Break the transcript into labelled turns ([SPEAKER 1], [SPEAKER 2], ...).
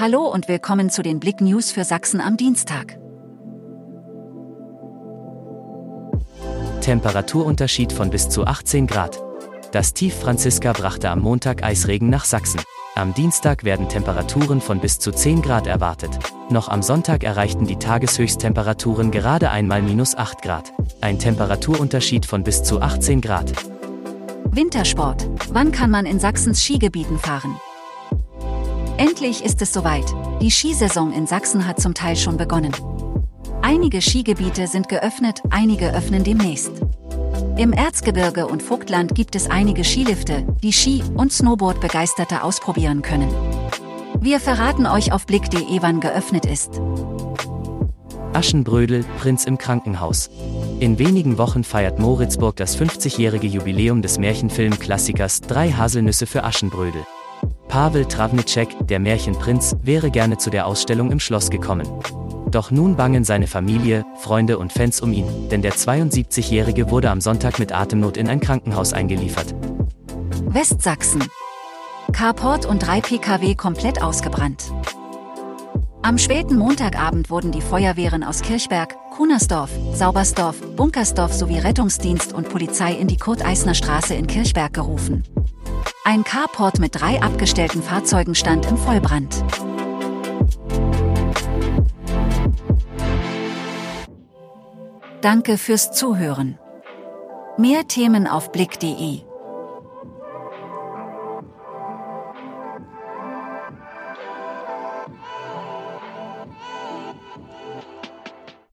[SPEAKER 1] Hallo und willkommen zu den Blick News für Sachsen am Dienstag.
[SPEAKER 2] Temperaturunterschied von bis zu 18 Grad. Das Tief Franziska brachte am Montag Eisregen nach Sachsen. Am Dienstag werden Temperaturen von bis zu 10 Grad erwartet. Noch am Sonntag erreichten die Tageshöchsttemperaturen gerade einmal minus 8 Grad. Ein Temperaturunterschied von bis zu 18 Grad.
[SPEAKER 1] Wintersport. Wann kann man in Sachsens Skigebieten fahren? Endlich ist es soweit. Die Skisaison in Sachsen hat zum Teil schon begonnen. Einige Skigebiete sind geöffnet, einige öffnen demnächst. Im Erzgebirge und Vogtland gibt es einige Skilifte, die Ski- und Snowboard-Begeisterte ausprobieren können. Wir verraten euch auf blick.de, wann geöffnet ist.
[SPEAKER 2] Aschenbrödel, Prinz im Krankenhaus. In wenigen Wochen feiert Moritzburg das 50-jährige Jubiläum des Märchenfilm-Klassikers Drei Haselnüsse für Aschenbrödel. Pavel Travnicek, der Märchenprinz, wäre gerne zu der Ausstellung im Schloss gekommen. Doch nun bangen seine Familie, Freunde und Fans um ihn, denn der 72-Jährige wurde am Sonntag mit Atemnot in ein Krankenhaus eingeliefert.
[SPEAKER 1] Westsachsen. Carport und drei Pkw komplett ausgebrannt. Am späten Montagabend wurden die Feuerwehren aus Kirchberg, Kunersdorf, Saubersdorf, Bunkersdorf sowie Rettungsdienst und Polizei in die Kurt-Eisner Straße in Kirchberg gerufen. Ein Carport mit drei abgestellten Fahrzeugen stand im Vollbrand. Danke fürs Zuhören. Mehr Themen auf blick.de